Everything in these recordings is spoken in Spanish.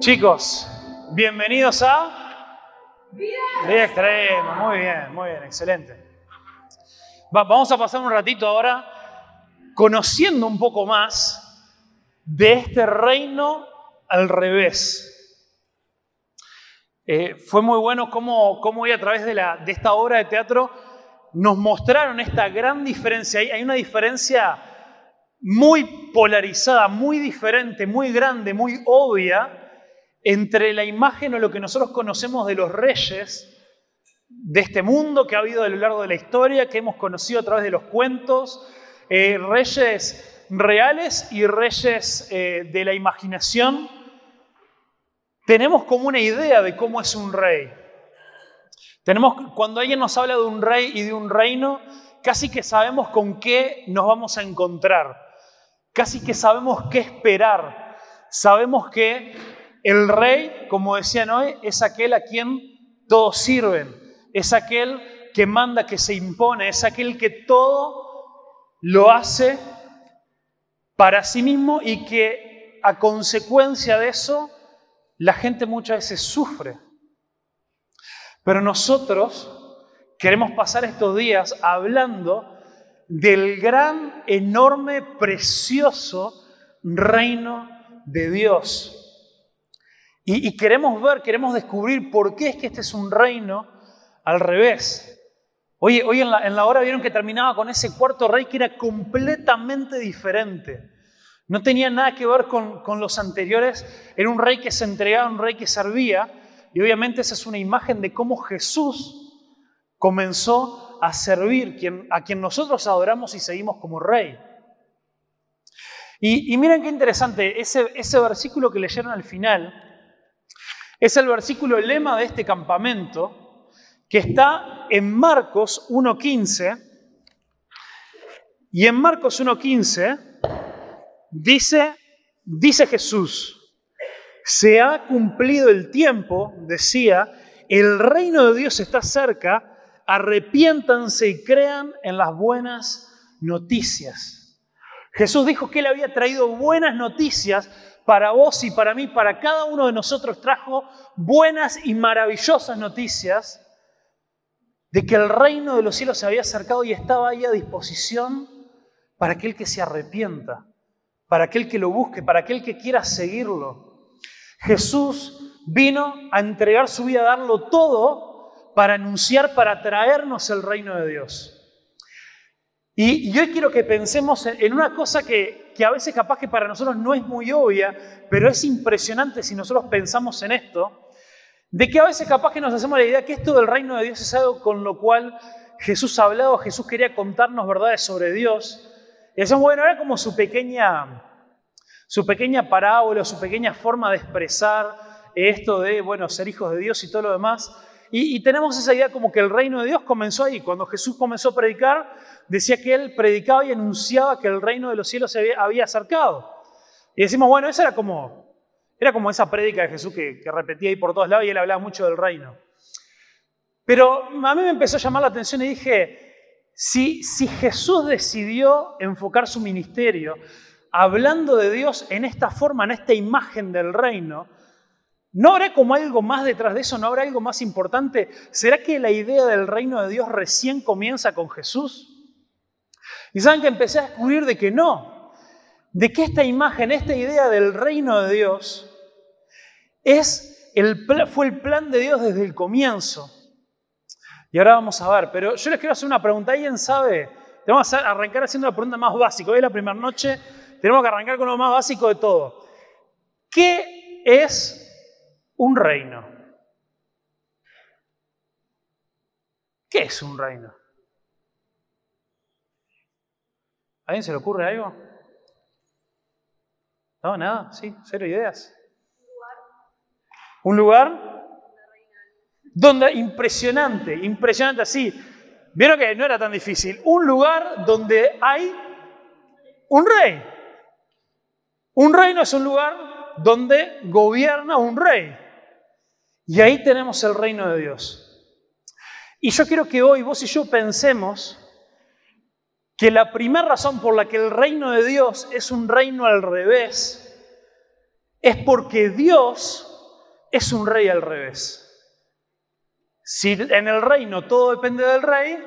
Chicos, bienvenidos a Vida Extrema. Muy bien, muy bien, excelente. Va- vamos a pasar un ratito ahora conociendo un poco más de este reino al revés. Eh, fue muy bueno cómo, cómo hoy a través de, esta obra de teatro nos mostraron esta gran diferencia. Hay una diferencia muy polarizada, muy diferente, muy grande, muy obvia entre la imagen o lo que nosotros conocemos de los reyes de este mundo que ha habido a lo largo de la historia, que hemos conocido a través de los cuentos, eh, reyes reales y reyes eh, de la imaginación. Tenemos como una idea de cómo es un rey. Tenemos, cuando alguien nos habla de un rey y de un reino, casi que sabemos con qué nos vamos a encontrar. Casi que sabemos qué esperar. Sabemos que el rey, como decían hoy, es aquel a quien todos sirven. Es aquel que manda, que se impone. Es aquel que todo lo hace para sí mismo y que a consecuencia de eso la gente muchas veces sufre. Pero nosotros queremos pasar estos días hablando del gran, enorme, precioso reino de Dios. Y, queremos ver, queremos descubrir por qué es que este es un reino al revés. Hoy en la, hora vieron que terminaba con ese cuarto rey que era completamente diferente. No tenía nada que ver con, los anteriores. Era un rey que se entregaba, un rey que servía. Y obviamente esa es una imagen de cómo Jesús comenzó a servir a quien nosotros adoramos y seguimos como rey. Y, y miren qué interesante, ese, ese versículo que leyeron al final es el versículo lema de este campamento que está en Marcos 1.15. Y en Marcos 1.15 dice, dice Jesús, se ha cumplido el tiempo, decía, el reino de Dios está cerca, arrepiéntanse y crean en las buenas noticias. Jesús dijo que él había traído buenas noticias para vos y para mí, para cada uno de nosotros trajo buenas y maravillosas noticias de que el reino de los cielos se había acercado y estaba ahí a disposición para aquel que se arrepienta, para aquel que lo busque, para aquel que quiera seguirlo. Jesús vino a entregar su vida, a darlo todo para anunciar, para traernos el reino de Dios. Y, y hoy quiero que pensemos en, una cosa que, que a veces capaz que para nosotros no es muy obvia, pero es impresionante si nosotros pensamos en esto, de que a veces capaz que nos hacemos la idea que esto del reino de Dios es algo con lo cual Jesús ha hablado, Jesús quería contarnos verdades sobre Dios. Y decimos, bueno, era como su pequeña, su pequeña parábola, su pequeña forma de expresar esto de, bueno, ser hijos de Dios y todo lo demás. Y, tenemos esa idea como que el reino de Dios comenzó ahí. Cuando Jesús comenzó a predicar, decía que él predicaba y anunciaba que el reino de los cielos se había, acercado. Y decimos, bueno, esa era como, era como esa prédica de Jesús que, que repetía ahí por todos lados y él hablaba mucho del reino. Pero a mí me empezó a llamar la atención y dije, si, si Jesús decidió enfocar su ministerio hablando de Dios en esta forma, en esta imagen del reino, ¿no habrá como algo más detrás de eso? ¿No habrá algo más importante? ¿Será que la idea del reino de Dios recién comienza con Jesús? Y saben que empecé a descubrir de que no, de que esta imagen, esta idea del reino de Dios es el, fue el plan de Dios desde el comienzo. Y ahora vamos a ver, pero yo les quiero hacer una pregunta. ¿Alguien sabe? Tenemos que arrancar haciendo la pregunta más básica. Hoy es la primera noche, tenemos que arrancar con lo más básico de todo. ¿Qué es un reino? ¿Qué es un reino? ¿A alguien se le ocurre algo? No, nada, sí, cero ideas. Un lugar donde, impresionante, impresionante así. Vieron que no era tan difícil. Un lugar donde hay un rey. Un reino es un lugar donde gobierna un rey. Y ahí tenemos el reino de Dios. Y yo quiero que hoy vos y yo pensemos que la primera razón por la que el reino de Dios es un reino al revés es porque Dios es un rey al revés. Si en el reino todo depende del rey,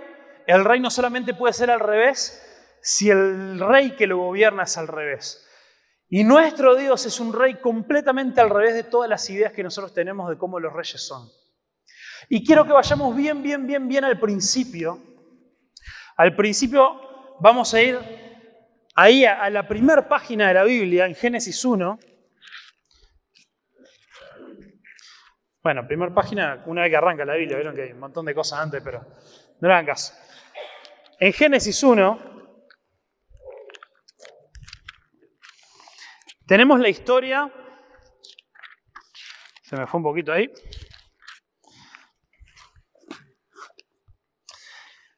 el reino solamente puede ser al revés si el rey que lo gobierna es al revés. Y nuestro Dios es un rey completamente al revés de todas las ideas que nosotros tenemos de cómo los reyes son. Y quiero que vayamos bien, bien, bien, bien al principio. Al principio vamos a ir ahí a, la primera página de la Biblia, en Génesis 1. Bueno, primera página, una vez que arranca la Biblia, vieron que hay un montón de cosas antes, pero no le hagan caso. En Génesis 1 tenemos la historia, se me fue un poquito ahí.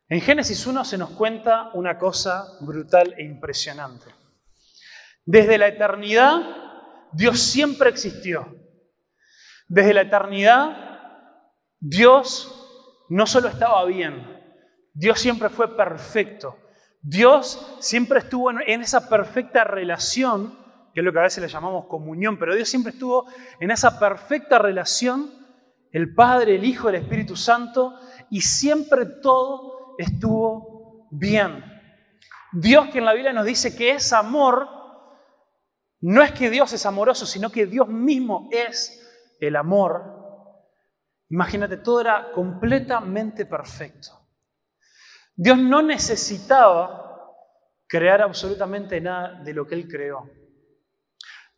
En Génesis 1 se nos cuenta una cosa brutal e impresionante. Desde la eternidad, Dios siempre existió. Desde la eternidad, Dios no solo estaba bien, Dios siempre fue perfecto. Dios siempre estuvo en esa perfecta relación, que es lo que a veces le llamamos comunión, pero Dios siempre estuvo en esa perfecta relación, el Padre, el Hijo, el Espíritu Santo, y siempre todo estuvo bien. Dios que en la Biblia nos dice que es amor, no es que Dios es amoroso, sino que Dios mismo es el amor, imagínate, todo era completamente perfecto. Dios no necesitaba crear absolutamente nada de lo que Él creó.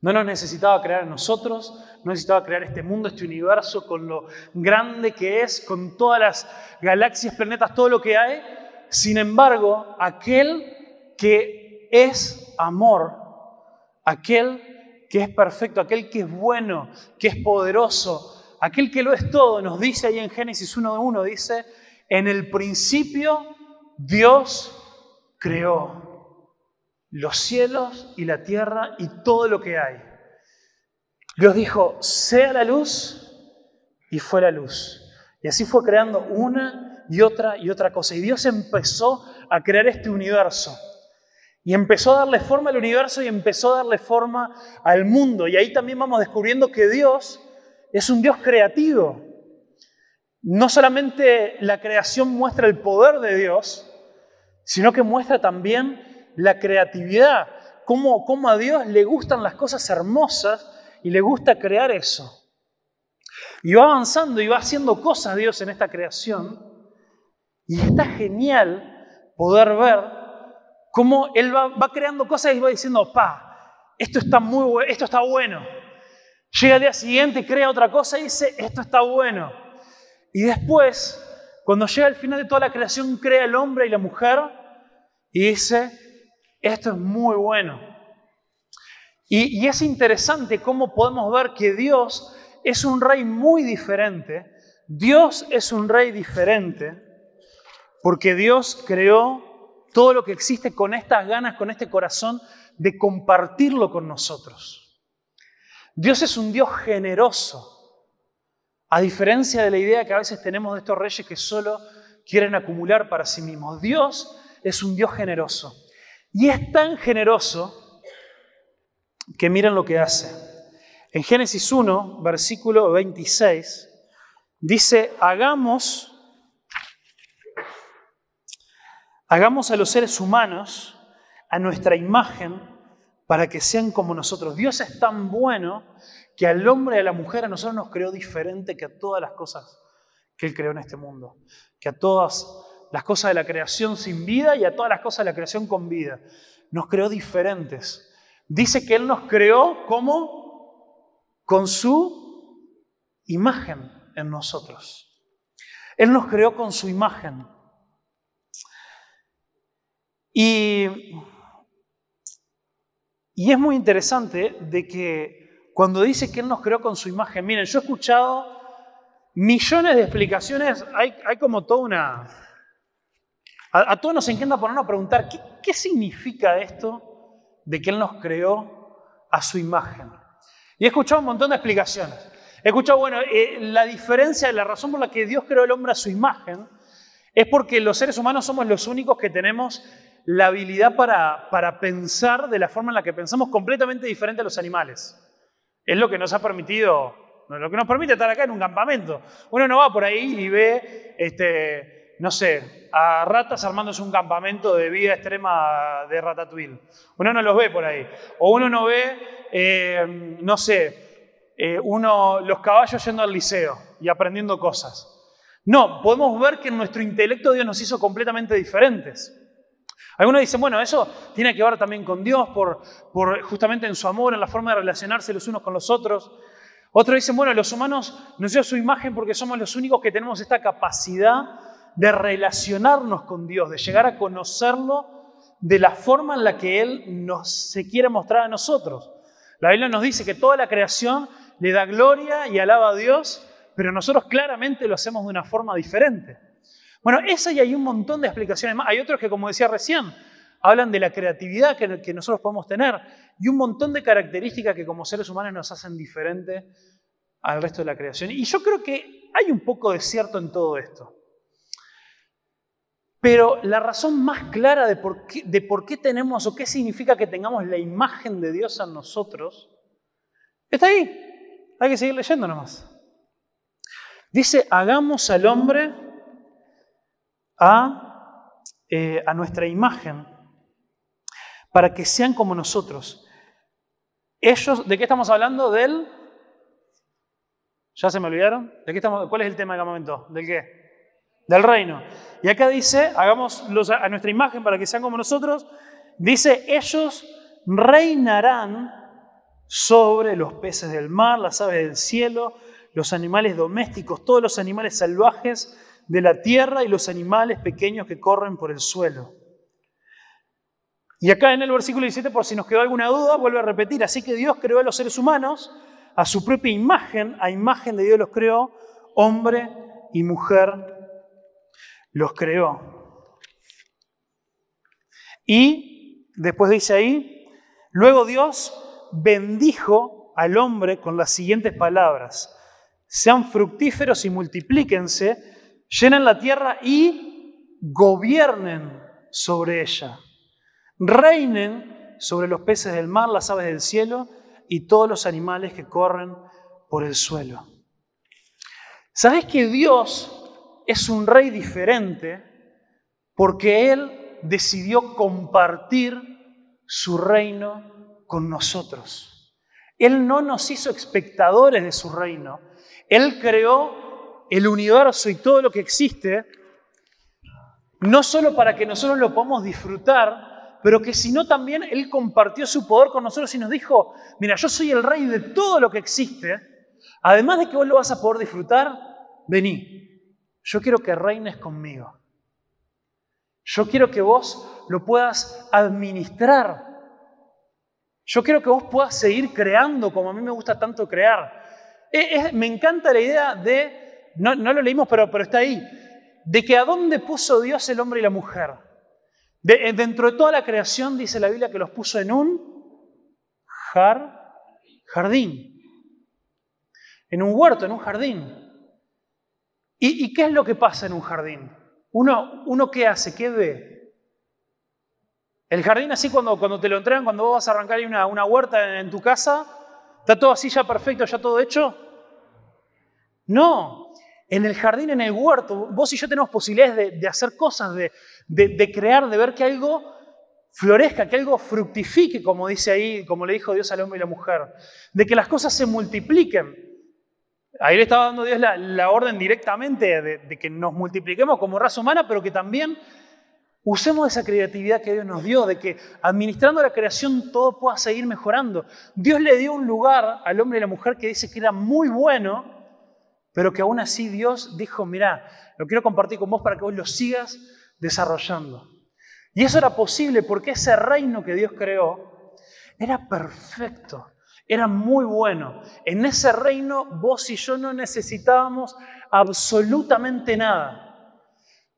No nos necesitaba crear a nosotros, no necesitaba crear este mundo, este universo, con lo grande que es, con todas las galaxias, planetas, todo lo que hay. Sin embargo, aquel que es amor, aquel que es perfecto, aquel que es bueno, que es poderoso, aquel que lo es todo, nos dice ahí en Génesis 1.1, dice, en el principio Dios creó los cielos y la tierra y todo lo que hay. Dios dijo, sea la luz y fue la luz. Y así fue creando una y otra y otra cosa. Y Dios empezó a crear este universo. Y empezó a darle forma al universo y empezó a darle forma al mundo. Y ahí también vamos descubriendo que Dios es un Dios creativo. No solamente la creación muestra el poder de Dios, sino que muestra también la creatividad, cómo, cómo a Dios le gustan las cosas hermosas y le gusta crear eso. Y va avanzando y va haciendo cosas Dios en esta creación. Y está genial poder ver cómo Él va, creando cosas y va diciendo, pa, esto está muy esto está bueno. Llega al día siguiente, crea otra cosa y dice, esto está bueno. Y después, cuando llega al final de toda la creación, crea el hombre y la mujer y dice, esto es muy bueno. Y, es interesante cómo podemos ver que Dios es un rey muy diferente. Dios es un rey diferente porque Dios creó todo lo que existe con estas ganas, con este corazón de compartirlo con nosotros. Dios es un Dios generoso, a diferencia de la idea que a veces tenemos de estos reyes que solo quieren acumular para sí mismos. Dios es un Dios generoso. Y es tan generoso que miren lo que hace. En Génesis 1, versículo 26, dice, hagamos Hagamos a los seres humanos a nuestra imagen para que sean como nosotros. Dios es tan bueno que al hombre y a la mujer a nosotros nos creó diferente que a todas las cosas que Él creó en este mundo, que a todas las cosas de la creación sin vida y a todas las cosas de la creación con vida. Nos creó diferentes. Dice que Él nos creó como con su imagen en nosotros. Él nos creó con su imagen. Y, y es muy interesante de que cuando dice que Él nos creó con su imagen, miren, yo he escuchado millones de explicaciones, hay, hay como toda una... A, todos nos encanta ponernos a preguntar, ¿qué, ¿qué significa esto de que Él nos creó a su imagen? Y he escuchado un montón de explicaciones. He escuchado, bueno, eh, la diferencia, la razón por la que Dios creó al hombre a su imagen, es porque los seres humanos somos los únicos que tenemos la habilidad para, para pensar de la forma en la que pensamos completamente diferente a los animales. Es lo que nos ha permitido lo que nos permite estar acá en un campamento. Uno no va por ahí y ve, este, no sé, a ratas armándose un campamento de vida extrema de Ratatouille. Uno no los ve por ahí. O uno no ve, eh, no sé, eh, uno, los caballos yendo al liceo y aprendiendo cosas. No, podemos ver que nuestro intelecto Dios nos hizo completamente diferentes. Algunos dicen, bueno, eso tiene que ver también con Dios, por, por, justamente en su amor, en la forma de relacionarse los unos con los otros. Otros dicen, bueno, los humanos nos dio su imagen porque somos los únicos que tenemos esta capacidad de relacionarnos con Dios, de llegar a conocerlo de la forma en la que Él nos se quiere mostrar a nosotros. La Biblia nos dice que toda la creación le da gloria y alaba a Dios, pero nosotros claramente lo hacemos de una forma diferente. Bueno, esa y hay un montón de explicaciones más. Hay otros que, como decía recién, hablan de la creatividad que, que nosotros podemos tener y un montón de características que como seres humanos nos hacen diferentes al resto de la creación. Y yo creo que hay un poco de cierto en todo esto. Pero la razón más clara de por, qué, tenemos o qué significa que tengamos la imagen de Dios en nosotros está ahí. Hay que seguir leyendo nomás. Dice, hagamos al hombre a, eh, a nuestra imagen para que sean como nosotros. Ellos, ¿de qué estamos hablando? Del... ¿Ya se me olvidaron? ¿De qué estamos, ¿Cuál es el tema de momento? ¿Del qué? Del reino. Y acá dice, hagamos a nuestra imagen para que sean como nosotros. Dice, ellos reinarán sobre los peces del mar, las aves del cielo, los animales domésticos, todos los animales salvajes de la tierra y los animales pequeños que corren por el suelo. Y acá en el versículo 17, por si nos quedó alguna duda, vuelve a repetir, así que Dios creó a los seres humanos a su propia imagen, a imagen de Dios los creó, hombre y mujer los creó. Y después dice ahí, luego Dios bendijo al hombre con las siguientes palabras sean fructíferos y multiplíquense, llenen la tierra y gobiernen sobre ella. Reinen sobre los peces del mar, las aves del cielo y todos los animales que corren por el suelo. ¿Sabes que Dios es un rey diferente porque Él decidió compartir su reino con nosotros? Él no nos hizo espectadores de su reino, él creó el universo y todo lo que existe, no solo para que nosotros lo podamos disfrutar, pero que sino también Él compartió su poder con nosotros y nos dijo, mira, yo soy el rey de todo lo que existe, además de que vos lo vas a poder disfrutar, vení, yo quiero que reines conmigo. Yo quiero que vos lo puedas administrar. Yo quiero que vos puedas seguir creando como a mí me gusta tanto crear me encanta la idea de, no, lo leímos, pero, pero, está ahí, de que a dónde puso Dios el hombre y la mujer. De, dentro de toda la creación dice la Biblia que los puso en un jardín, en un huerto, en un jardín. ¿Y, qué es lo que pasa en un jardín? Uno, ¿qué hace? ¿Qué ve? El jardín así cuando, cuando te lo entregan, cuando vos vas a arrancar una, una huerta en tu casa, ¿Está todo así ya perfecto, ya todo hecho? No. En el jardín, en el huerto, vos y yo tenemos posibilidades de, hacer cosas, de, de, crear, de ver que algo florezca, que algo fructifique, como dice ahí, como le dijo Dios al hombre y la mujer, de que las cosas se multipliquen. Ahí le estaba dando Dios la, orden directamente de, que nos multipliquemos como raza humana, pero que también Usemos esa creatividad que Dios nos dio, de que administrando la creación todo pueda seguir mejorando. Dios le dio un lugar al hombre y la mujer que dice que era muy bueno, pero que aún así Dios dijo, mira, lo quiero compartir con vos para que vos lo sigas desarrollando. Y eso era posible porque ese reino que Dios creó era perfecto, era muy bueno. En ese reino vos y yo no necesitábamos absolutamente nada.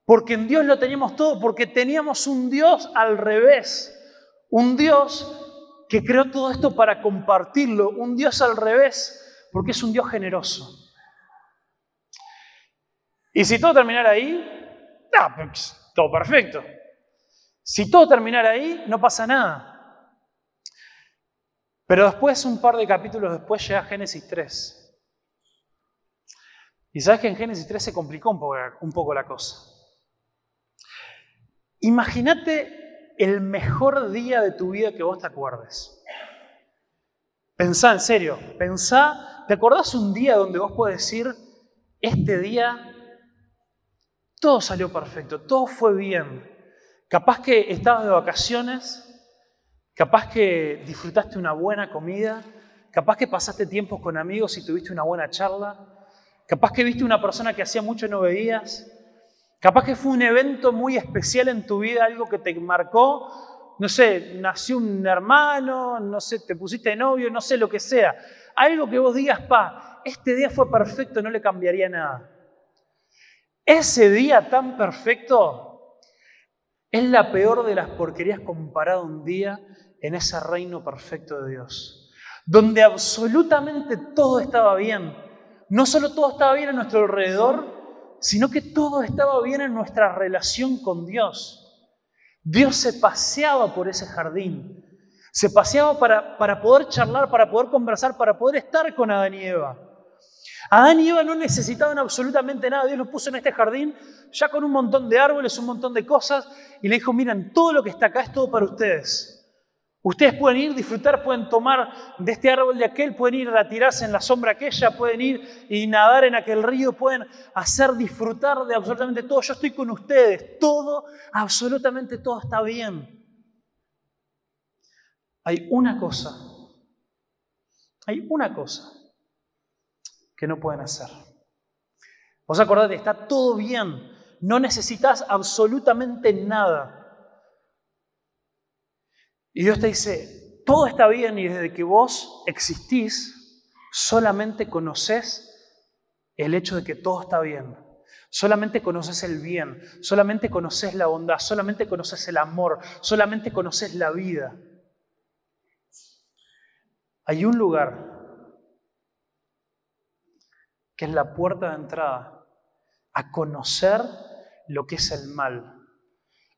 Porque en Dios lo teníamos todo, porque teníamos un Dios al revés. Un Dios que creó todo esto para compartirlo. Un Dios al revés, porque es un Dios generoso. Y si todo terminara ahí, ah, pues, todo perfecto. Si todo terminara ahí, no pasa nada. Pero después, un par de capítulos después, llega Génesis 3. Y sabes que en Génesis 3 se complicó un poco, la cosa. Imagínate el mejor día de tu vida que vos te acuerdes. Pensá en serio, pensá, ¿te acordás un día donde vos podés decir, este día todo salió perfecto, todo fue bien? Capaz que estabas de vacaciones, capaz que disfrutaste una buena comida, capaz que pasaste tiempo con amigos y tuviste una buena charla, capaz que viste una persona que hacía mucho no veías, capaz que fue un evento muy especial en tu vida, algo que te marcó, no sé, nació un hermano, no sé, te pusiste novio, no sé lo que sea, algo que vos digas, pa, este día fue perfecto, no le cambiaría nada. Ese día tan perfecto es la peor de las porquerías comparado un día en ese reino perfecto de Dios donde absolutamente todo estaba bien. No solo todo estaba bien a nuestro alrededor, sino que todo estaba bien en nuestra relación con Dios. Dios se paseaba por ese jardín, se paseaba para, para poder charlar, para poder conversar, para poder estar con Adán y Eva. Adán y Eva no necesitaban absolutamente nada. Dios los puso en este jardín ya con un montón de árboles, un montón de cosas, y le dijo, miren, todo lo que está acá es todo para ustedes. Ustedes pueden ir, disfrutar, pueden tomar de este árbol de aquel, pueden ir a tirarse en la sombra aquella, pueden ir y nadar en aquel río, pueden hacer disfrutar de absolutamente todo. Yo estoy con ustedes, todo, absolutamente todo está bien. Hay una cosa, hay una cosa que no pueden hacer. Vos acordate, está todo bien, no necesitas absolutamente nada. Y Dios te dice, todo está bien y desde que vos existís, solamente conoces el hecho de que todo está bien. Solamente conoces el bien, solamente conoces la bondad, solamente conoces el amor, solamente conoces la vida. Hay un lugar que es la puerta de entrada a conocer lo que es el mal,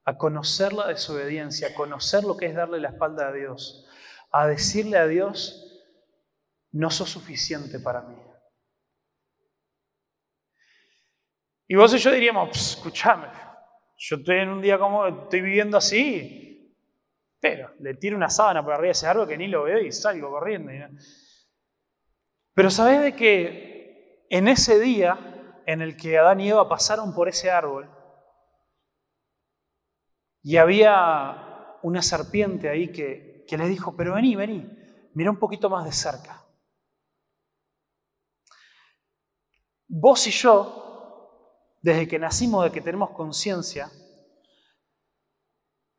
a conocer la desobediencia, a conocer lo que es darle la espalda a Dios, a decirle a Dios, no sos suficiente para mí. Y vos y yo diríamos, escúchame, yo estoy en un día como, estoy viviendo así, pero le tiro una sábana por arriba de ese árbol que ni lo veo y salgo corriendo. Pero sabés de que en ese día en el que Adán y Eva pasaron por ese árbol, y había una serpiente ahí que, que les dijo, pero vení, vení, mira un poquito más de cerca. Vos y yo, desde que nacimos, de que tenemos conciencia,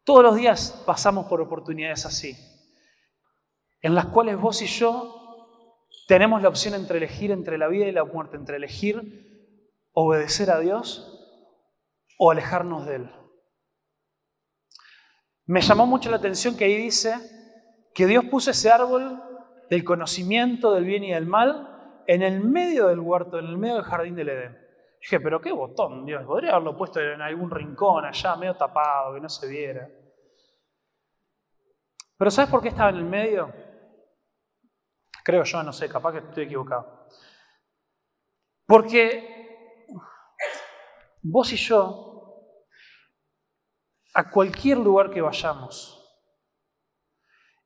todos los días pasamos por oportunidades así, en las cuales vos y yo tenemos la opción entre elegir entre la vida y la muerte, entre elegir obedecer a Dios o alejarnos de Él. Me llamó mucho la atención que ahí dice que Dios puso ese árbol del conocimiento del bien y del mal en el medio del huerto, en el medio del jardín del Edén. Dije, pero qué botón, Dios, podría haberlo puesto en algún rincón allá, medio tapado, que no se viera. Pero ¿sabes por qué estaba en el medio? Creo yo, no sé, capaz que estoy equivocado. Porque vos y yo a cualquier lugar que vayamos,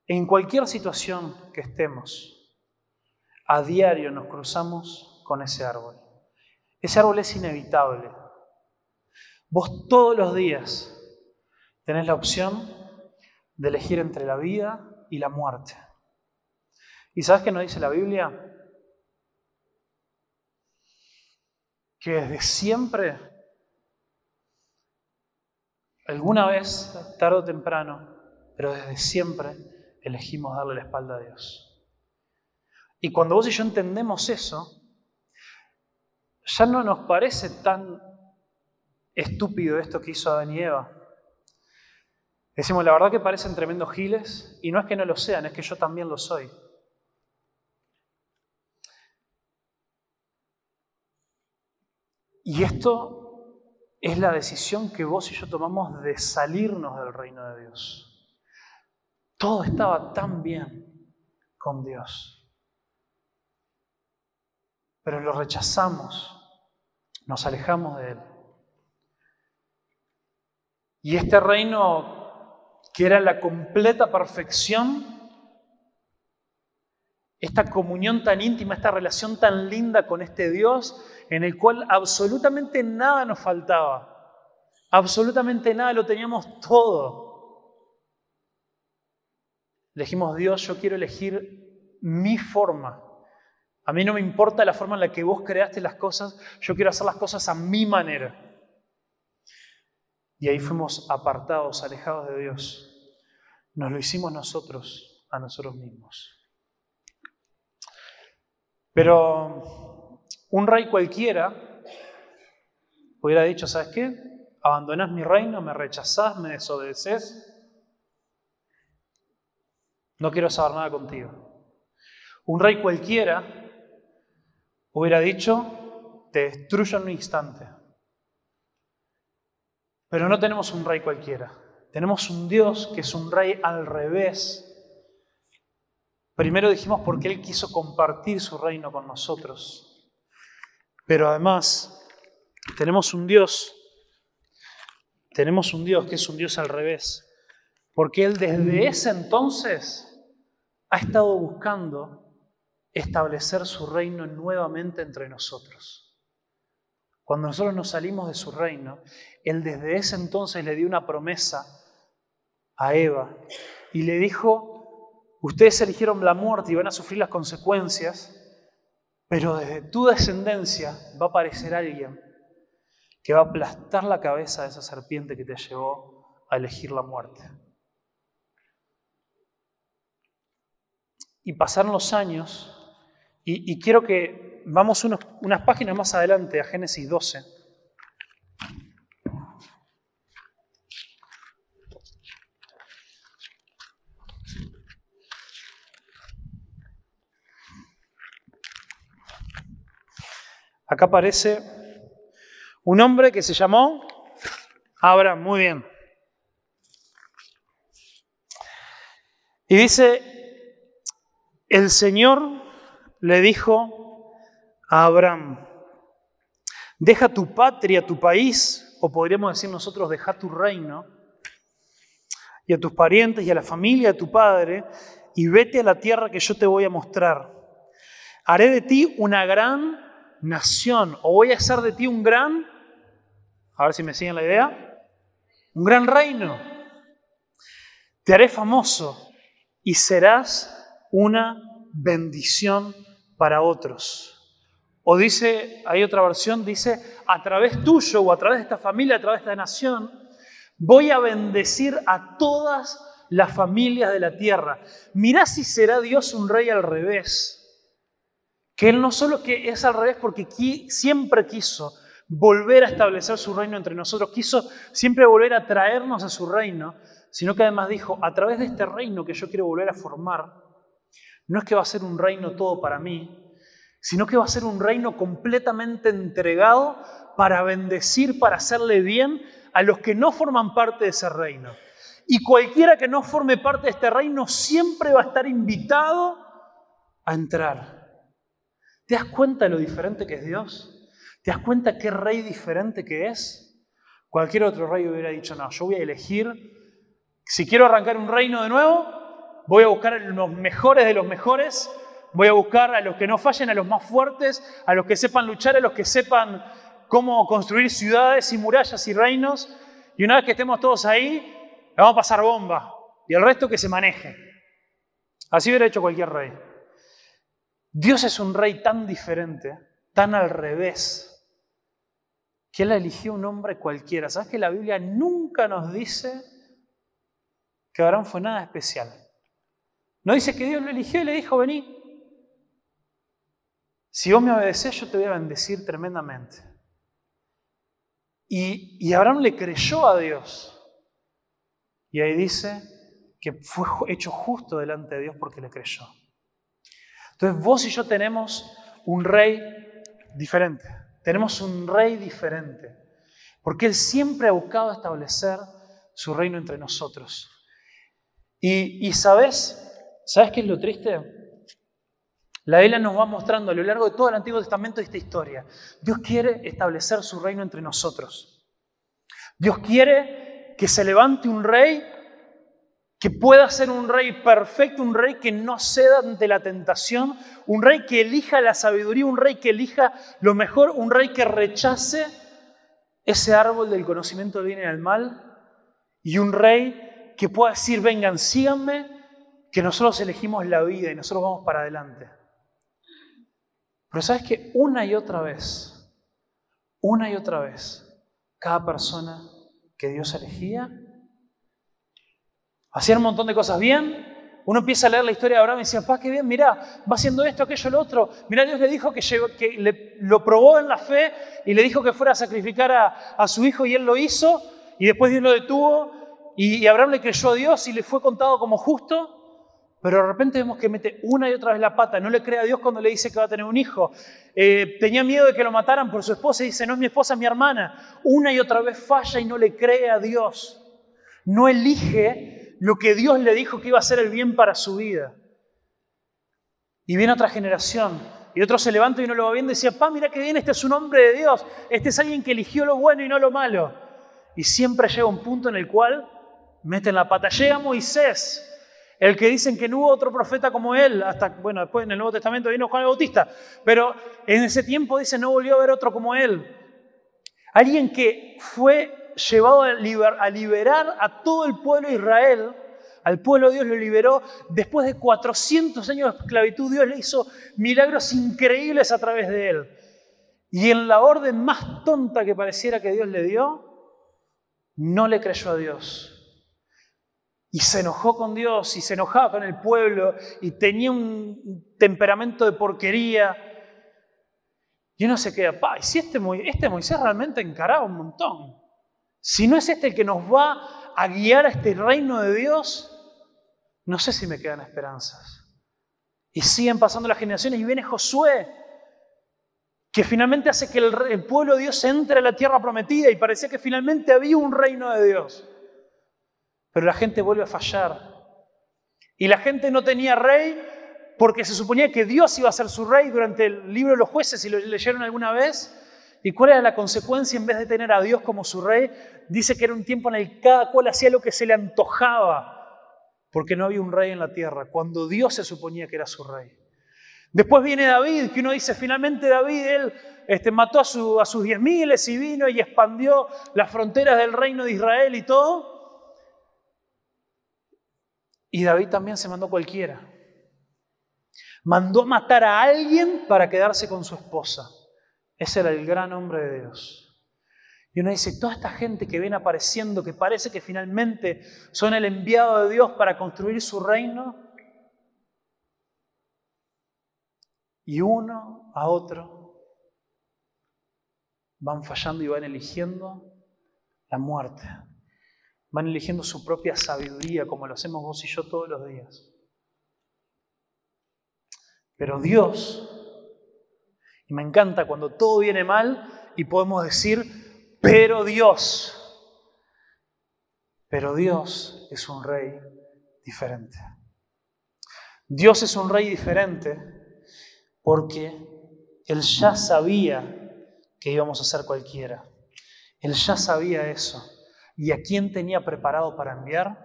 en cualquier situación que estemos, a diario nos cruzamos con ese árbol. Ese árbol es inevitable. Vos todos los días tenés la opción de elegir entre la vida y la muerte. ¿Y sabes qué nos dice la Biblia? Que desde siempre Alguna vez, tarde o temprano, pero desde siempre, elegimos darle la espalda a Dios. Y cuando vos y yo entendemos eso, ya no nos parece tan estúpido esto que hizo Adán y Eva. Decimos, la verdad que parecen tremendos giles, y no es que no lo sean, es que yo también lo soy. Y esto es la decisión que vos y yo tomamos de salirnos del reino de Dios. Todo estaba tan bien con Dios, pero lo rechazamos nos alejamos de Él. Y este reino, que era la completa perfección, esta comunión tan íntima, esta relación tan linda con este Dios, en el cual absolutamente nada nos faltaba, absolutamente nada, lo teníamos todo. Elegimos Dios, yo quiero elegir mi forma. A mí no me importa la forma en la que vos creaste las cosas, yo quiero hacer las cosas a mi manera. Y ahí fuimos apartados, alejados de Dios. Nos lo hicimos nosotros, a nosotros mismos. Pero un rey cualquiera hubiera dicho, ¿sabes qué? Abandonás mi reino, me rechazás, me desobedeces. No quiero saber nada contigo. Un rey cualquiera hubiera dicho, te destruyo en un instante. Pero no tenemos un rey cualquiera. Tenemos un Dios que es un rey al revés. Primero dijimos porque Él quiso compartir su reino con nosotros. Pero además tenemos un Dios, tenemos un Dios que es un Dios al revés. Porque Él desde ese entonces ha estado buscando establecer su reino nuevamente entre nosotros. Cuando nosotros nos salimos de su reino, Él desde ese entonces le dio una promesa a Eva y le dijo, ustedes eligieron la muerte y van a sufrir las consecuencias, pero desde tu descendencia va a aparecer alguien que va a aplastar la cabeza de esa serpiente que te llevó a elegir la muerte. Y pasaron los años, y, quiero que vamos unas páginas más adelante a Génesis 12. Acá aparece un hombre que se llamó Abraham, muy bien. Y dice, el Señor le dijo a Abraham, deja tu patria, tu país, o podríamos decir nosotros, deja tu reino, y a tus parientes y a la familia de tu padre, y vete a la tierra que yo te voy a mostrar. Haré de ti una gran nación, o voy a hacer de ti un gran, a ver si me siguen la idea, un gran reino. Te haré famoso y serás una bendición para otros. O dice, hay otra versión, dice, a través tuyo o a través de esta familia, a través de esta nación, voy a bendecir a todas las familias de la tierra. Mirá si será Dios un rey al revés. Que Él no solo que es al revés porque siempre quiso volver a establecer su reino entre nosotros, quiso siempre volver a traernos a su reino, sino que además dijo, a través de este reino que yo quiero volver a formar, no es que va a ser un reino todo para mí, sino que va a ser un reino completamente entregado para bendecir, para hacerle bien a los que no forman parte de ese reino. Y cualquiera que no forme parte de este reino siempre va a estar invitado a entrar. ¿Te das cuenta de lo diferente que es Dios? ¿Te das cuenta qué rey diferente que es? Cualquier otro rey hubiera dicho, no, yo voy a elegir, si quiero arrancar un reino de nuevo, voy a buscar a los mejores de los mejores, voy a buscar a los que no fallen, a los más fuertes, a los que sepan luchar, a los que sepan cómo construir ciudades y murallas y reinos. Y una vez que estemos todos ahí, le vamos a pasar bomba. Y el resto que se maneje. Así hubiera hecho cualquier rey. Dios es un rey tan diferente, tan al revés, que Él eligió un hombre cualquiera. ¿Sabes que la Biblia nunca nos dice que Abraham fue nada especial? No dice que Dios lo eligió y le dijo, vení. Si vos me obedeces, yo te voy a bendecir tremendamente. Y, y Abraham le creyó a Dios. Y ahí dice que fue hecho justo delante de Dios porque le creyó. Entonces vos y yo tenemos un rey diferente. Tenemos un rey diferente. Porque Él siempre ha buscado establecer su reino entre nosotros. Y, sabes, ¿Sabes qué es lo triste? La Biblia nos va mostrando a lo largo de todo el Antiguo Testamento esta historia. Dios quiere establecer su reino entre nosotros. Dios quiere que se levante un rey que pueda ser un rey perfecto, un rey que no ceda ante la tentación, un rey que elija la sabiduría, un rey que elija lo mejor, un rey que rechace ese árbol del conocimiento del bien y del mal, y un rey que pueda decir, vengan, síganme, que nosotros elegimos la vida y nosotros vamos para adelante. Pero sabes que una y otra vez, una y otra vez, cada persona que Dios elegía, hacía un montón de cosas bien. Uno empieza a leer la historia de Abraham y dice, papá, qué bien, mirá, va haciendo esto, aquello, lo otro. Mirá, Dios le dijo que, que lo probó en la fe y le dijo que fuera a sacrificar a, su hijo y él lo hizo. Y después Dios lo detuvo y, y Abraham le creyó a Dios y le fue contado como justo. Pero de repente vemos que mete una y otra vez la pata, no le cree a Dios cuando le dice que va a tener un hijo. Eh, tenía miedo de que lo mataran por su esposa y dice, no es mi esposa, es mi hermana. Una y otra vez falla y no le cree a Dios. No elige lo que Dios le dijo que iba a ser el bien para su vida. Y viene otra generación y otro se levanta y no lo va y decía, pa, mira qué bien, este es un hombre de Dios, este es alguien que eligió lo bueno y no lo malo. Y siempre llega un punto en el cual meten la pata. Llega Moisés el que dicen que no hubo otro profeta como él, hasta, bueno, después en el Nuevo Testamento vino Juan el Bautista, pero en ese tiempo dice no volvió a haber otro como él. Alguien que fue llevado a, liberar a todo el pueblo de Israel, al pueblo Dios lo liberó, después de 400 años de esclavitud Dios le hizo milagros increíbles a través de él. Y en la orden más tonta que pareciera que Dios le dio, no le creyó a Dios y se enojó con Dios y se enojaba con el pueblo y tenía un temperamento de porquería. Y uno se queda, pa, y si este, este Moisés realmente encaraba un montón. Si no es este el que nos va a guiar a este reino de Dios, no sé si me quedan esperanzas. Y siguen pasando las generaciones y viene Josué, que finalmente hace que el, pueblo de Dios entre a la tierra prometida y parecía que finalmente había un reino de Dios. Pero la gente vuelve a fallar. Y la gente no tenía rey porque se suponía que Dios iba a ser su rey durante el libro de los jueces, si lo leyeron alguna vez. ¿Y cuál era la consecuencia en vez de tener a Dios como su rey? Dice que era un tiempo en el que cada cual hacía lo que se le antojaba, porque no había un rey en la tierra, cuando Dios se suponía que era su rey. Después viene David, que uno dice, finalmente David, él este, mató a, a sus diez miles y vino y expandió las fronteras del reino de Israel y todo. Y David también se mandó cualquiera. Mandó matar a alguien para quedarse con su esposa. Ese era el gran hombre de Dios. Y uno dice, toda esta gente que viene apareciendo, que parece que finalmente son el enviado de Dios para construir su reino, y uno a otro van fallando y van eligiendo la muerte. Van eligiendo su propia sabiduría, como lo hacemos vos y yo todos los días. Pero Dios, y me encanta cuando todo viene mal y podemos decir, pero Dios, pero Dios es un rey diferente. Dios es un rey diferente porque Él ya sabía que íbamos a ser cualquiera. Él ya sabía eso. ¿Y a quién tenía preparado para enviar?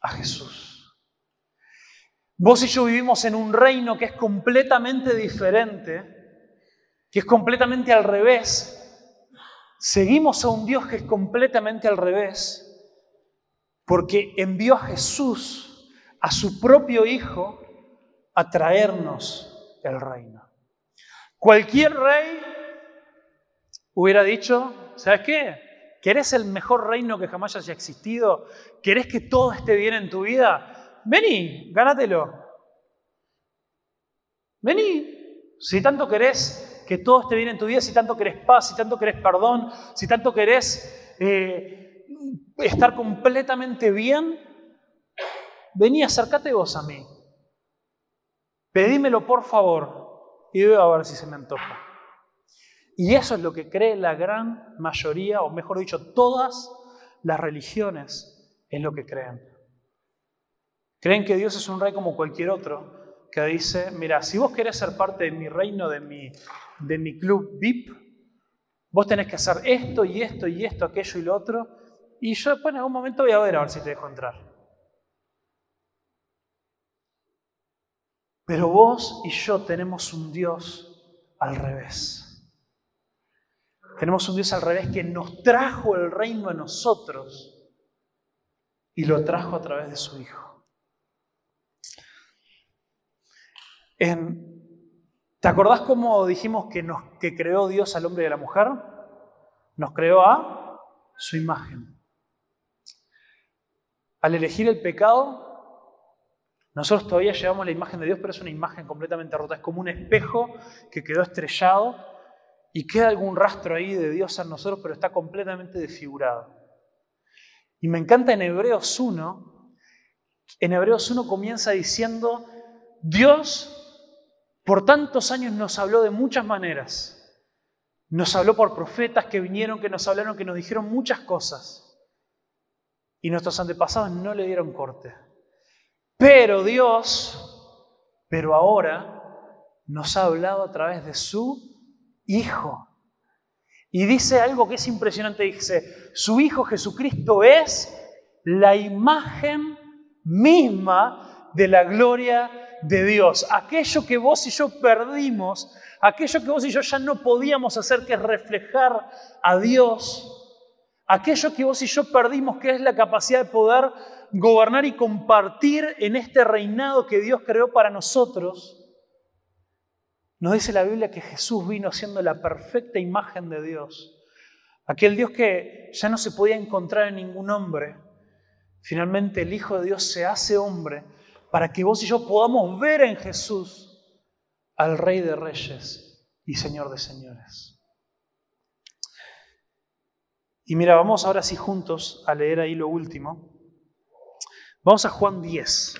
A Jesús. Vos y yo vivimos en un reino que es completamente diferente, que es completamente al revés. Seguimos a un Dios que es completamente al revés, porque envió a Jesús, a su propio Hijo, a traernos el reino. Cualquier rey hubiera dicho, ¿sabes qué? ¿Querés el mejor reino que jamás haya existido? ¿Querés que todo esté bien en tu vida? Vení, gánatelo. Vení. Si tanto querés que todo esté bien en tu vida, si tanto querés paz, si tanto querés perdón, si tanto querés eh, estar completamente bien, vení, acércate vos a mí. Pedímelo por favor y voy a ver si se me antoja. Y eso es lo que cree la gran mayoría, o mejor dicho, todas las religiones es lo que creen. Creen que Dios es un rey como cualquier otro, que dice, mira, si vos querés ser parte de mi reino, de mi, de mi club VIP, vos tenés que hacer esto y esto y esto, aquello y lo otro, y yo después en algún momento voy a ver a ver si te dejo entrar. Pero vos y yo tenemos un Dios al revés. Tenemos un Dios al revés que nos trajo el reino a nosotros y lo trajo a través de su Hijo. ¿Te acordás cómo dijimos que, que creó Dios al hombre y a la mujer? Nos creó a su imagen. Al elegir el pecado, nosotros todavía llevamos la imagen de Dios, pero es una imagen completamente rota. Es como un espejo que quedó estrellado y queda algún rastro ahí de Dios en nosotros, pero está completamente desfigurado. Y me encanta en Hebreos 1, en Hebreos 1 comienza diciendo, Dios por tantos años nos habló de muchas maneras. Nos habló por profetas que vinieron, que nos hablaron, que nos dijeron muchas cosas. Y nuestros antepasados no le dieron corte. Pero Dios, pero ahora, nos ha hablado a través de su Hijo. Y dice algo que es impresionante, dice, su Hijo Jesucristo es la imagen misma de la gloria de Dios. Aquello que vos y yo perdimos, aquello que vos y yo ya no podíamos hacer, que es reflejar a Dios, aquello que vos y yo perdimos, que es la capacidad de poder gobernar y compartir en este reinado que Dios creó para nosotros, nos dice la Biblia que Jesús vino siendo la perfecta imagen de Dios. Aquel Dios que ya no se podía encontrar en ningún hombre. Finalmente el Hijo de Dios se hace hombre para que vos y yo podamos ver en Jesús al Rey de Reyes y Señor de Señores. Y mira, vamos ahora sí juntos a leer ahí lo último. Vamos a Juan 10.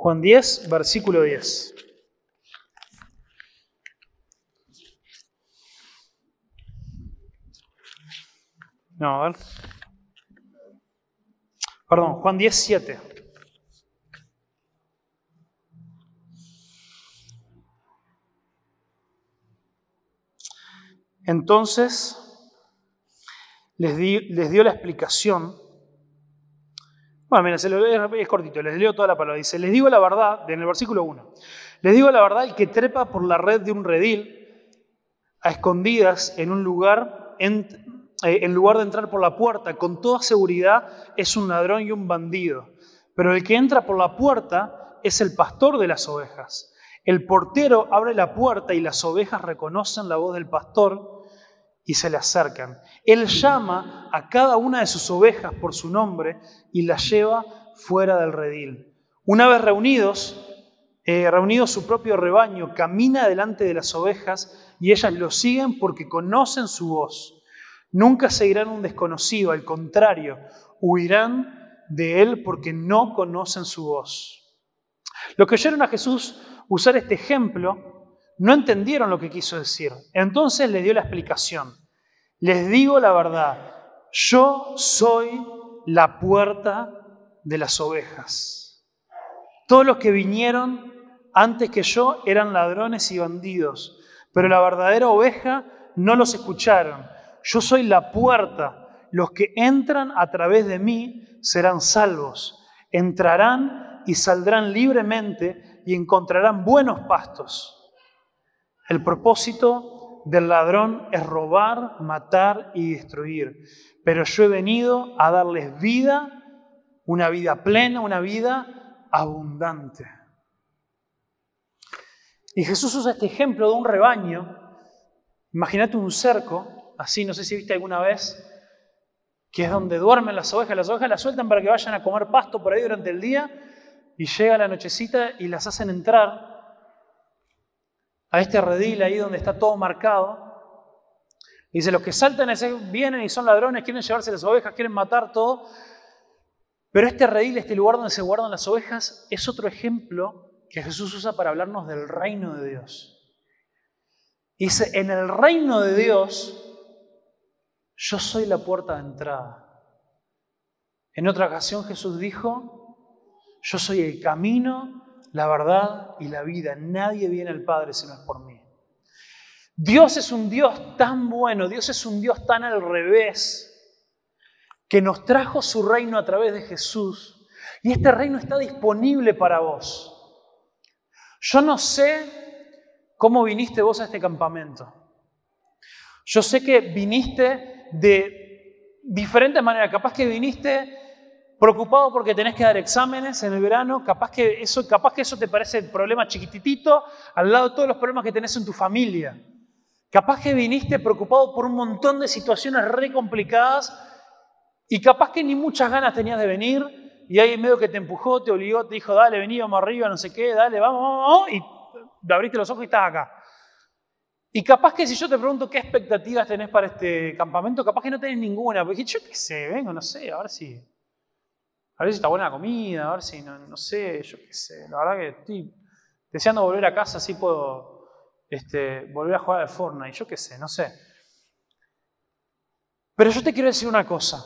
Juan 10, versículo 10. No. Perdón, Juan 10, 7. Entonces les, les dio la explicación bueno, mira, es cortito, les leo toda la palabra. Dice, les digo la verdad, en el versículo 1, les digo la verdad, el que trepa por la red de un redil, a escondidas en un lugar, eh, en lugar de entrar por la puerta, con toda seguridad es un ladrón y un bandido. Pero el que entra por la puerta es el pastor de las ovejas. El portero abre la puerta y las ovejas reconocen la voz del pastor y se le acercan. Él llama a cada una de sus ovejas por su nombre y las lleva fuera del redil. Una vez reunidos, eh, reunidos su propio rebaño, camina delante de las ovejas y ellas lo siguen porque conocen su voz. Nunca seguirán un desconocido, al contrario, huirán de él porque no conocen su voz. Los que oyeron a Jesús usar este ejemplo no entendieron lo que quiso decir. Entonces les dio la explicación. Les digo la verdad, yo soy la puerta de las ovejas. Todos los que vinieron antes que yo eran ladrones y bandidos, pero la verdadera oveja no los escucharon. Yo soy la puerta. Los que entran a través de mí serán salvos. Entrarán y saldrán libremente y encontrarán buenos pastos. El propósito del ladrón es robar, matar y destruir. Pero yo he venido a darles vida, una vida plena, una vida abundante. Y Jesús usa este ejemplo de un rebaño. Imagínate un cerco, así, no sé si viste alguna vez, que es donde duermen las ovejas. Las ovejas las sueltan para que vayan a comer pasto por ahí durante el día y llega la nochecita y las hacen entrar a este redil ahí donde está todo marcado. dice, los que saltan vienen y son ladrones, quieren llevarse las ovejas, quieren matar todo. Pero este redil, este lugar donde se guardan las ovejas, es otro ejemplo que Jesús usa para hablarnos del reino de Dios. Dice, en el reino de Dios, yo soy la puerta de entrada. En otra ocasión Jesús dijo, yo soy el camino, la verdad y la vida. Nadie viene al Padre si no es por mí. Dios es un Dios tan bueno, Dios es un Dios tan al revés, que nos trajo su reino a través de Jesús. Y este reino está disponible para vos. Yo no sé cómo viniste vos a este campamento. Yo sé que viniste de diferentes maneras. Capaz que viniste preocupado porque tenés que dar exámenes en el verano, capaz que eso, capaz que eso te parece el problema chiquititito al lado de todos los problemas que tenés en tu familia. Capaz que viniste preocupado por un montón de situaciones re complicadas y capaz que ni muchas ganas tenías de venir y alguien medio que te empujó, te obligó, te dijo, dale, vení, vamos arriba, no sé qué, dale, vamos, vamos, vamos, y abriste los ojos y estás acá. Y capaz que si yo te pregunto qué expectativas tenés para este campamento, capaz que no tenés ninguna, porque yo qué sé, vengo, no sé, a ver si, a ver si está buena la comida, a ver si, no, no sé, yo qué sé, la verdad que estoy deseando volver a casa, así puedo este, volver a jugar al Fortnite, yo qué sé, no sé. Pero yo te quiero decir una cosa,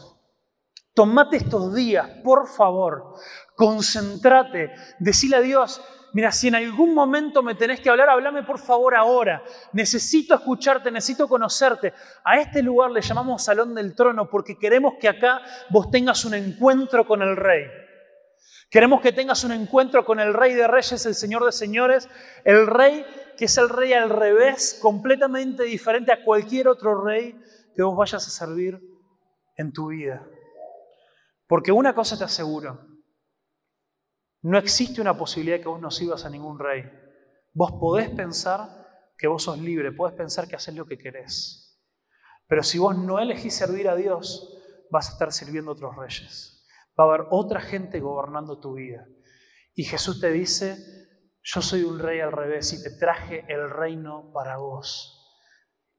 Tomate estos días, por favor, concéntrate, decile a Dios, mira, si en algún momento me tenés que hablar, háblame por favor ahora. Necesito escucharte, necesito conocerte. A este lugar le llamamos Salón del Trono porque queremos que acá vos tengas un encuentro con el Rey. Queremos que tengas un encuentro con el Rey de Reyes, el Señor de Señores, el Rey que es el Rey al revés, completamente diferente a cualquier otro Rey que vos vayas a servir en tu vida. Porque una cosa te aseguro, no existe una posibilidad que vos no sirvas a ningún rey. Vos podés pensar que vos sos libre, podés pensar que haces lo que querés. Pero si vos no elegís servir a Dios, vas a estar sirviendo a otros reyes. Va a haber otra gente gobernando tu vida. Y Jesús te dice, yo soy un rey al revés y te traje el reino para vos.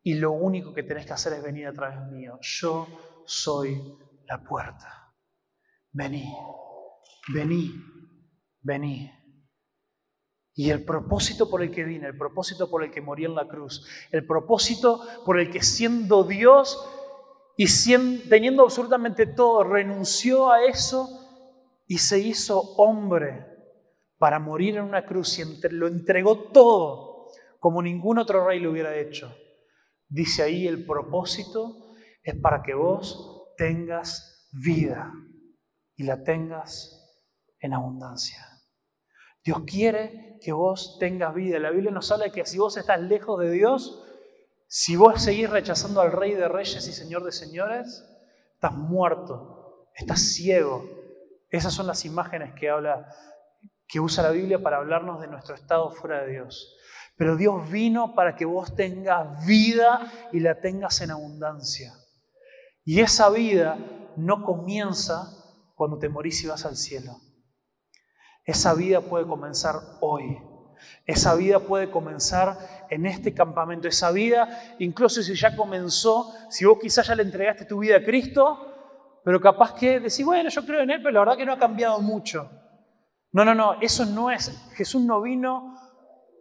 Y lo único que tenés que hacer es venir a través mío. Yo soy la puerta. Vení, vení, vení. Y el propósito por el que vine, el propósito por el que morí en la cruz, el propósito por el que siendo Dios y teniendo absolutamente todo, renunció a eso y se hizo hombre para morir en una cruz y lo entregó todo como ningún otro rey lo hubiera hecho. Dice ahí, el propósito es para que vos tengas vida y la tengas en abundancia. Dios quiere que vos tengas vida. La Biblia nos habla de que si vos estás lejos de Dios, si vos seguís rechazando al Rey de Reyes y Señor de Señores, estás muerto, estás ciego. Esas son las imágenes que habla, que usa la Biblia para hablarnos de nuestro estado fuera de Dios. Pero Dios vino para que vos tengas vida y la tengas en abundancia. Y esa vida no comienza cuando te morís y vas al cielo. Esa vida puede comenzar hoy. Esa vida puede comenzar en este campamento. Esa vida, incluso si ya comenzó, si vos quizás ya le entregaste tu vida a Cristo, pero capaz que decís, bueno, yo creo en Él, pero la verdad que no ha cambiado mucho. No, no, no, eso no es. Jesús no vino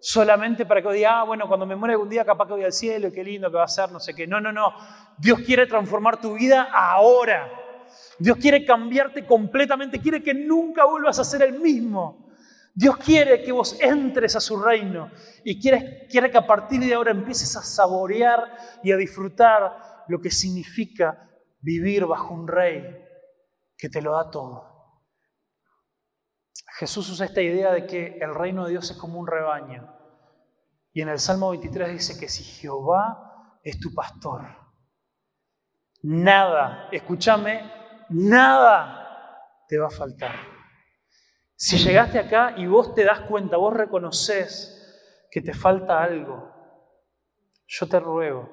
solamente para que diga, ah, bueno, cuando me muera algún día capaz que voy al cielo, qué lindo que va a ser, no sé qué. No, no, no. Dios quiere transformar tu vida ahora. Dios quiere cambiarte completamente, quiere que nunca vuelvas a ser el mismo. Dios quiere que vos entres a su reino y quiere, que a partir de ahora empieces a saborear y a disfrutar lo que significa vivir bajo un rey que te lo da todo. Jesús usa esta idea de que el reino de Dios es como un rebaño. Y en el Salmo 23 dice que si Jehová es tu pastor, nada, escúchame, nada te va a faltar. Si llegaste acá y vos te das cuenta, vos reconoces que te falta algo, yo te ruego,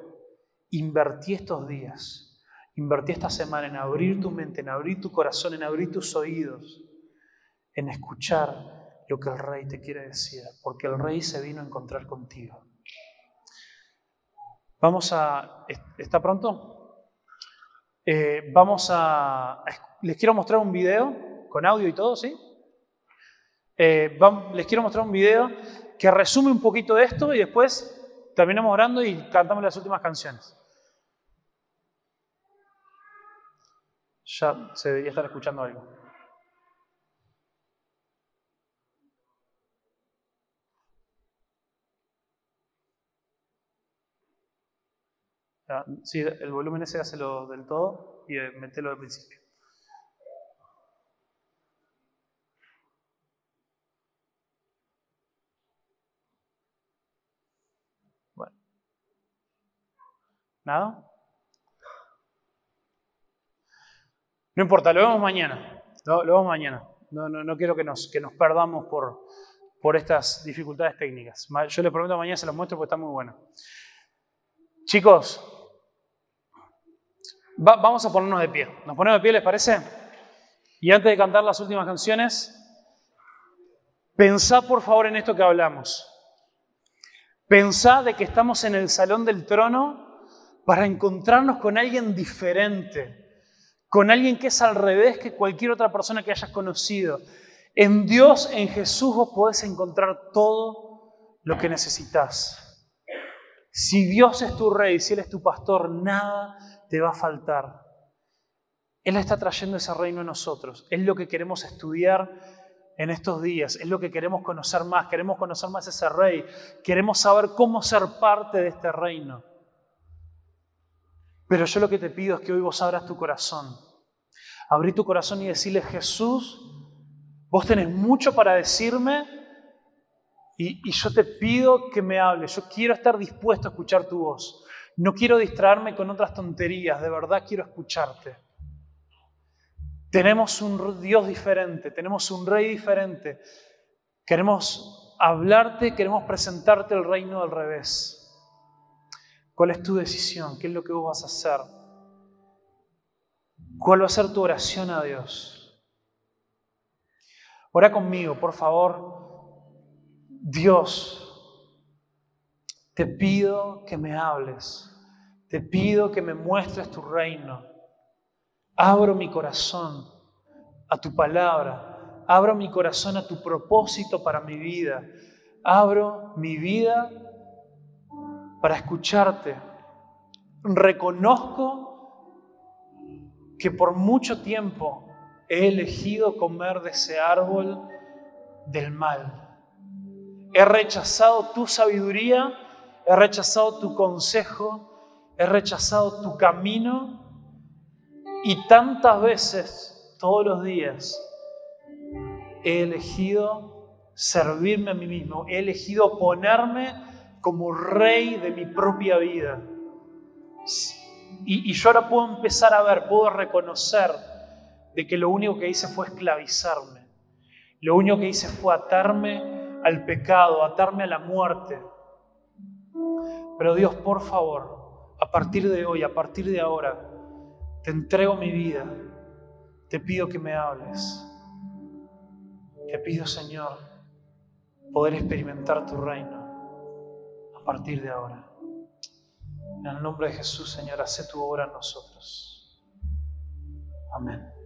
invertí estos días, invertí esta semana en abrir tu mente, en abrir tu corazón, en abrir tus oídos, en escuchar lo que el rey te quiere decir, porque el rey se vino a encontrar contigo. Vamos a... ¿Está pronto? Eh, vamos a, les quiero mostrar un video con audio y todo, ¿sí? Eh, les quiero mostrar un video que resume un poquito esto y después terminamos orando y cantamos las últimas canciones. Ya se debería estar escuchando algo. Sí, el volumen ese lo del todo y eh, mételo al principio. Bueno. ¿Nada? No importa, lo vemos mañana. Lo, vemos mañana. No, no, no quiero que nos, que nos perdamos por, por estas dificultades técnicas. Yo les prometo mañana se los muestro porque está muy bueno. Chicos, vamos a ponernos de pie. ¿Nos ponemos de pie, les parece? Y antes de cantar las últimas canciones, pensá por favor en esto que hablamos. Pensá de que estamos en el salón del trono para encontrarnos con alguien diferente, con alguien que es al revés que cualquier otra persona que hayas conocido. En Dios, en Jesús, vos podés encontrar todo lo que necesitas. Si Dios es tu rey, si Él es tu pastor, nada te va a faltar. Él está trayendo ese reino a nosotros. Es lo que queremos estudiar en estos días. Es lo que queremos conocer más. Queremos conocer más ese rey. Queremos saber cómo ser parte de este reino. Pero yo lo que te pido es que hoy vos abras tu corazón. Abrí tu corazón y decirle, Jesús, vos tenés mucho para decirme y, y yo te pido que me hables. Yo quiero estar dispuesto a escuchar tu voz. No quiero distraerme con otras tonterías, de verdad quiero escucharte. Tenemos un Dios diferente, tenemos un rey diferente. Queremos hablarte, queremos presentarte el reino del revés. ¿Cuál es tu decisión? ¿Qué es lo que vos vas a hacer? ¿Cuál va a ser tu oración a Dios? Ora conmigo, por favor. Dios, te pido que me hables. Te pido que me muestres tu reino. Abro mi corazón a tu palabra. Abro mi corazón a tu propósito para mi vida. Abro mi vida para escucharte. Reconozco que por mucho tiempo he elegido comer de ese árbol del mal. He rechazado tu sabiduría, he rechazado tu consejo, he rechazado tu camino y tantas veces, todos los días, he elegido servirme a mí mismo, he elegido ponerme como rey de mi propia vida. Y, yo ahora puedo empezar a ver, puedo reconocer de que lo único que hice fue esclavizarme. Lo único que hice fue atarme al pecado, atarme a la muerte. Pero Dios, por favor, a partir de hoy, a partir de ahora, te entrego mi vida. Te pido que me hables. Te pido, Señor, poder experimentar tu reino a partir de ahora. En el nombre de Jesús, Señor, hace tu obra en nosotros. Amén.